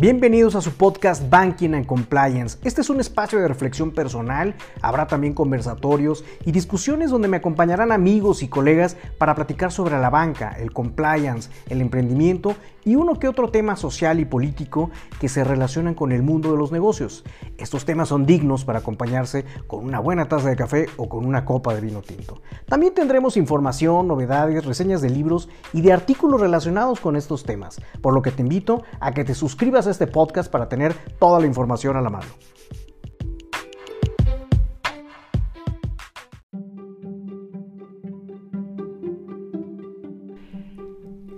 Bienvenidos a su podcast Banking and Compliance. Este es un espacio de reflexión personal, habrá también conversatorios y discusiones donde me acompañarán amigos y colegas para platicar sobre la banca, el compliance, el emprendimiento y uno que otro tema social y político que se relacionan con el mundo de los negocios. Estos temas son dignos para acompañarse con una buena taza de café o con una copa de vino tinto. También tendremos información, novedades, reseñas de libros y de artículos relacionados con estos temas, por lo que te invito a que te suscribas este podcast para tener toda la información a la mano.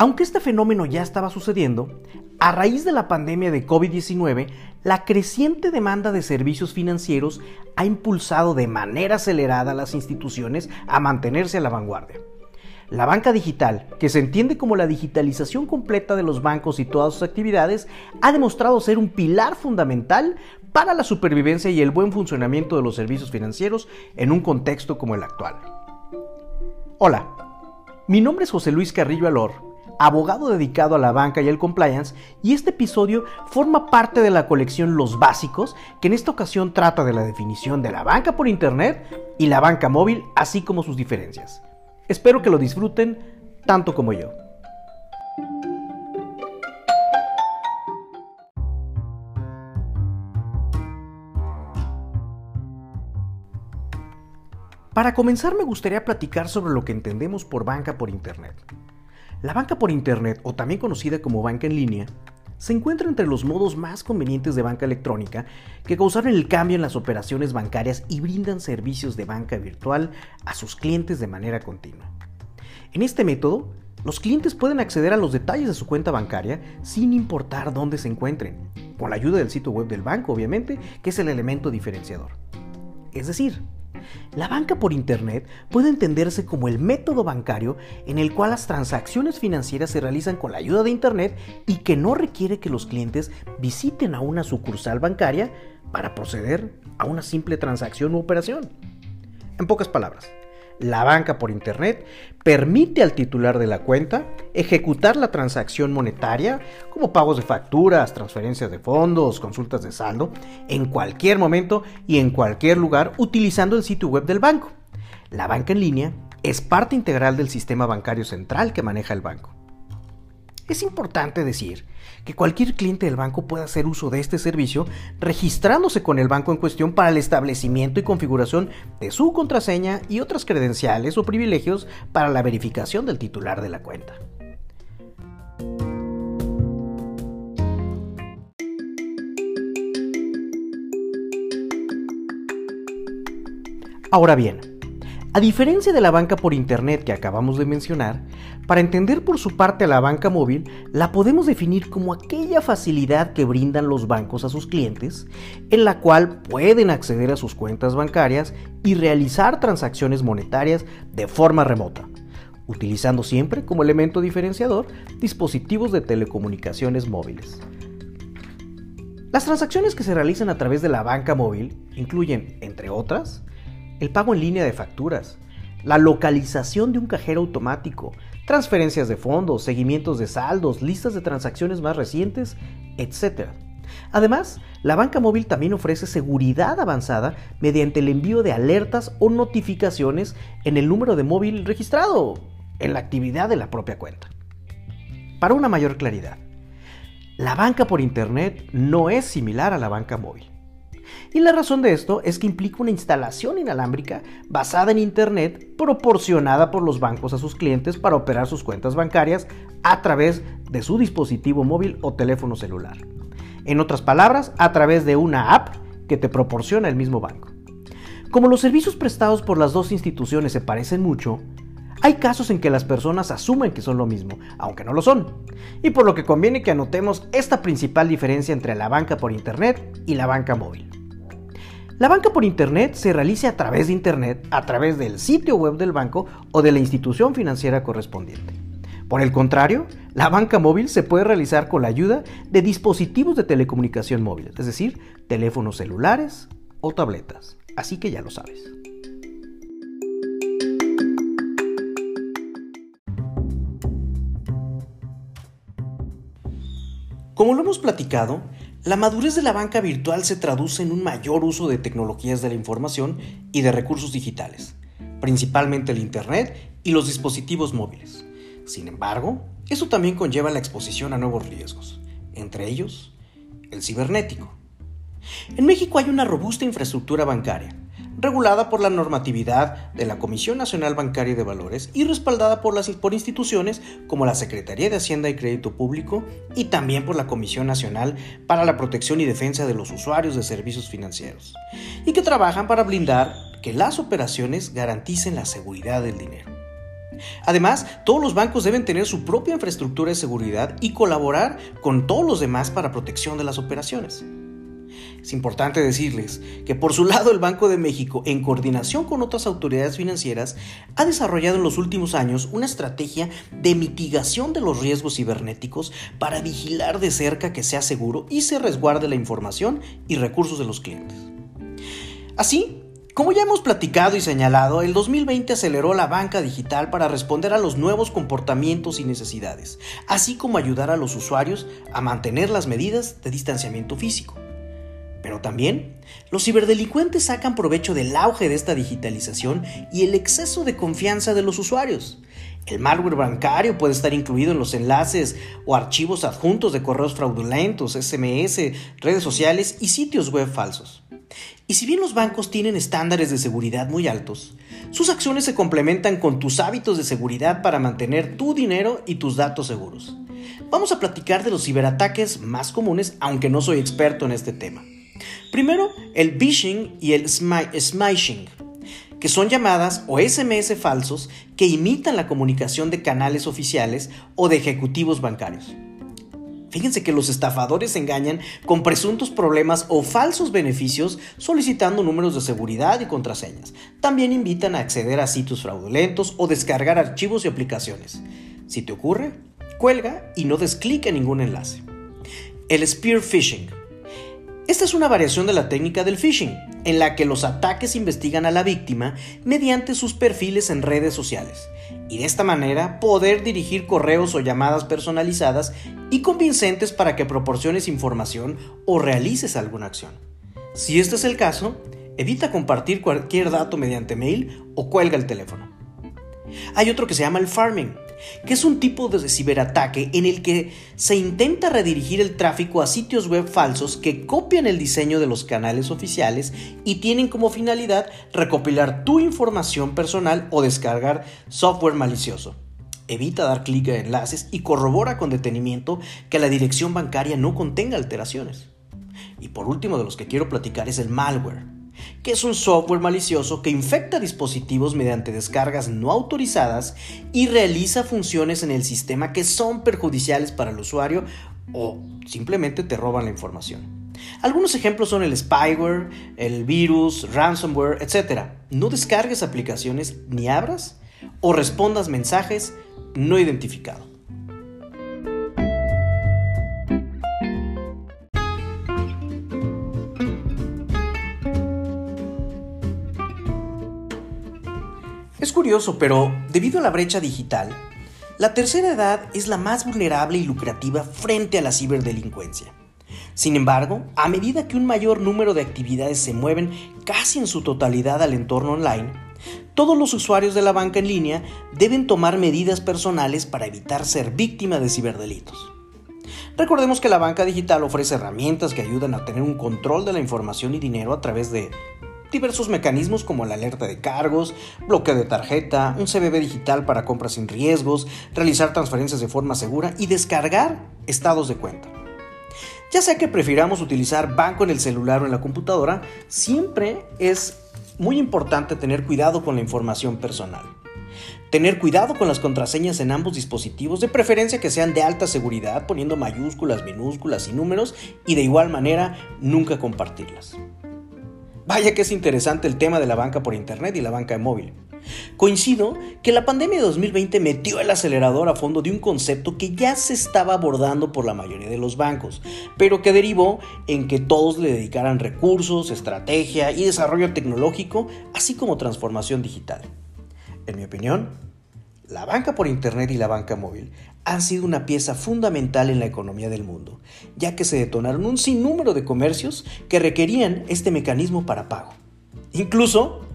Aunque este fenómeno ya estaba sucediendo, a raíz de la pandemia de COVID-19, la creciente demanda de servicios financieros ha impulsado de manera acelerada a las instituciones a mantenerse a la vanguardia. La banca digital, que se entiende como la digitalización completa de los bancos y todas sus actividades, ha demostrado ser un pilar fundamental para la supervivencia y el buen funcionamiento de los servicios financieros en un contexto como el actual. Hola, mi nombre es José Luis Carrillo Alor, abogado dedicado a la banca y el compliance, y este episodio forma parte de la colección Los Básicos, que en esta ocasión trata de la definición de la banca por Internet y la banca móvil, así como sus diferencias. Espero que lo disfruten tanto como yo. Para comenzar me gustaría platicar sobre lo que entendemos por banca por Internet. La banca por Internet, o también conocida como banca en línea, se encuentra entre los modos más convenientes de banca electrónica que causaron el cambio en las operaciones bancarias y brindan servicios de banca virtual a sus clientes de manera continua. En este método, los clientes pueden acceder a los detalles de su cuenta bancaria sin importar dónde se encuentren, con la ayuda del sitio web del banco, obviamente, que es el elemento diferenciador. Es decir, la banca por Internet puede entenderse como el método bancario en el cual las transacciones financieras se realizan con la ayuda de Internet y que no requiere que los clientes visiten a una sucursal bancaria para proceder a una simple transacción u operación. En pocas palabras, la banca por Internet permite al titular de la cuenta ejecutar la transacción monetaria, como pagos de facturas, transferencias de fondos, consultas de saldo, en cualquier momento y en cualquier lugar utilizando el sitio web del banco. La banca en línea es parte integral del sistema bancario central que maneja el banco. Es importante decir que cualquier cliente del banco puede hacer uso de este servicio registrándose con el banco en cuestión para el establecimiento y configuración de su contraseña y otras credenciales o privilegios para la verificación del titular de la cuenta. Ahora bien, a diferencia de la banca por Internet que acabamos de mencionar, para entender por su parte a la banca móvil, la podemos definir como aquella facilidad que brindan los bancos a sus clientes, en la cual pueden acceder a sus cuentas bancarias y realizar transacciones monetarias de forma remota, utilizando siempre como elemento diferenciador dispositivos de telecomunicaciones móviles. Las transacciones que se realizan a través de la banca móvil incluyen, entre otras, el pago en línea de facturas, la localización de un cajero automático, transferencias de fondos, seguimientos de saldos, listas de transacciones más recientes, etc. Además, la banca móvil también ofrece seguridad avanzada mediante el envío de alertas o notificaciones en el número de móvil registrado en la actividad de la propia cuenta. Para una mayor claridad, la banca por Internet no es similar a la banca móvil. Y la razón de esto es que implica una instalación inalámbrica basada en Internet proporcionada por los bancos a sus clientes para operar sus cuentas bancarias a través de su dispositivo móvil o teléfono celular. En otras palabras, a través de una app que te proporciona el mismo banco. Como los servicios prestados por las dos instituciones se parecen mucho, hay casos en que las personas asumen que son lo mismo, aunque no lo son, y por lo que conviene que anotemos esta principal diferencia entre la banca por Internet y la banca móvil. La banca por Internet se realiza a través de Internet, a través del sitio web del banco o de la institución financiera correspondiente. Por el contrario, la banca móvil se puede realizar con la ayuda de dispositivos de telecomunicación móvil, es decir, teléfonos celulares o tabletas. Así que ya lo sabes. Como lo hemos platicado, la madurez de la banca virtual se traduce en un mayor uso de tecnologías de la información y de recursos digitales, principalmente el Internet y los dispositivos móviles. Sin embargo, eso también conlleva la exposición a nuevos riesgos, entre ellos el cibernético. En México hay una robusta infraestructura bancaria, regulada por la normatividad de la Comisión Nacional Bancaria de Valores y respaldada por, las, por instituciones como la Secretaría de Hacienda y Crédito Público y también por la Comisión Nacional para la Protección y Defensa de los Usuarios de Servicios Financieros, y que trabajan para blindar que las operaciones garanticen la seguridad del dinero. Además, todos los bancos deben tener su propia infraestructura de seguridad y colaborar con todos los demás para protección de las operaciones. Es importante decirles que por su lado el Banco de México, en coordinación con otras autoridades financieras, ha desarrollado en los últimos años una estrategia de mitigación de los riesgos cibernéticos para vigilar de cerca que sea seguro y se resguarde la información y recursos de los clientes. Así, como ya hemos platicado y señalado, el 2020 aceleró la banca digital para responder a los nuevos comportamientos y necesidades, así como ayudar a los usuarios a mantener las medidas de distanciamiento físico. Pero también, los ciberdelincuentes sacan provecho del auge de esta digitalización y el exceso de confianza de los usuarios. El malware bancario puede estar incluido en los enlaces o archivos adjuntos de correos fraudulentos, SMS, redes sociales y sitios web falsos. Y si bien los bancos tienen estándares de seguridad muy altos, sus acciones se complementan con tus hábitos de seguridad para mantener tu dinero y tus datos seguros. Vamos a platicar de los ciberataques más comunes, aunque no soy experto en este tema. Primero, el phishing y el smishing, que son llamadas o SMS falsos que imitan la comunicación de canales oficiales o de ejecutivos bancarios. Fíjense que los estafadores engañan con presuntos problemas o falsos beneficios solicitando números de seguridad y contraseñas. También invitan a acceder a sitios fraudulentos o descargar archivos y aplicaciones. Si te ocurre, cuelga y no des clic en ningún enlace. El spear phishing esta es una variación de la técnica del phishing, en la que los ataques investigan a la víctima mediante sus perfiles en redes sociales, y de esta manera poder dirigir correos o llamadas personalizadas y convincentes para que proporciones información o realices alguna acción. Si este es el caso, evita compartir cualquier dato mediante mail o cuelga el teléfono. Hay otro que se llama el farming, que es un tipo de ciberataque en el que se intenta redirigir el tráfico a sitios web falsos que copian el diseño de los canales oficiales y tienen como finalidad recopilar tu información personal o descargar software malicioso. Evita dar clic a enlaces y corrobora con detenimiento que la dirección bancaria no contenga alteraciones. Y por último de los que quiero platicar es el malware que es un software malicioso que infecta dispositivos mediante descargas no autorizadas y realiza funciones en el sistema que son perjudiciales para el usuario o simplemente te roban la información. Algunos ejemplos son el spyware, el virus, ransomware, etc. No descargues aplicaciones ni abras o respondas mensajes no identificados. Es curioso, pero debido a la brecha digital, la tercera edad es la más vulnerable y lucrativa frente a la ciberdelincuencia. Sin embargo, a medida que un mayor número de actividades se mueven casi en su totalidad al entorno online, todos los usuarios de la banca en línea deben tomar medidas personales para evitar ser víctima de ciberdelitos. Recordemos que la banca digital ofrece herramientas que ayudan a tener un control de la información y dinero a través de diversos mecanismos como la alerta de cargos, bloqueo de tarjeta, un CBB digital para compras sin riesgos, realizar transferencias de forma segura y descargar estados de cuenta. Ya sea que prefiramos utilizar banco en el celular o en la computadora, siempre es muy importante tener cuidado con la información personal. Tener cuidado con las contraseñas en ambos dispositivos, de preferencia que sean de alta seguridad, poniendo mayúsculas, minúsculas y números, y de igual manera nunca compartirlas. Vaya que es interesante el tema de la banca por Internet y la banca móvil. Coincido que la pandemia de 2020 metió el acelerador a fondo de un concepto que ya se estaba abordando por la mayoría de los bancos, pero que derivó en que todos le dedicaran recursos, estrategia y desarrollo tecnológico, así como transformación digital. En mi opinión, la banca por Internet y la banca móvil han sido una pieza fundamental en la economía del mundo, ya que se detonaron un sinnúmero de comercios que requerían este mecanismo para pago. Incluso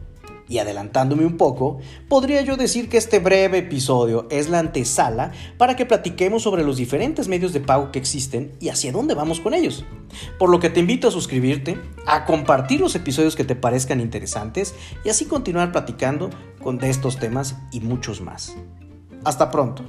y adelantándome un poco, podría yo decir que este breve episodio es la antesala para que platiquemos sobre los diferentes medios de pago que existen y hacia dónde vamos con ellos. Por lo que te invito a suscribirte, a compartir los episodios que te parezcan interesantes y así continuar platicando con de estos temas y muchos más. Hasta pronto.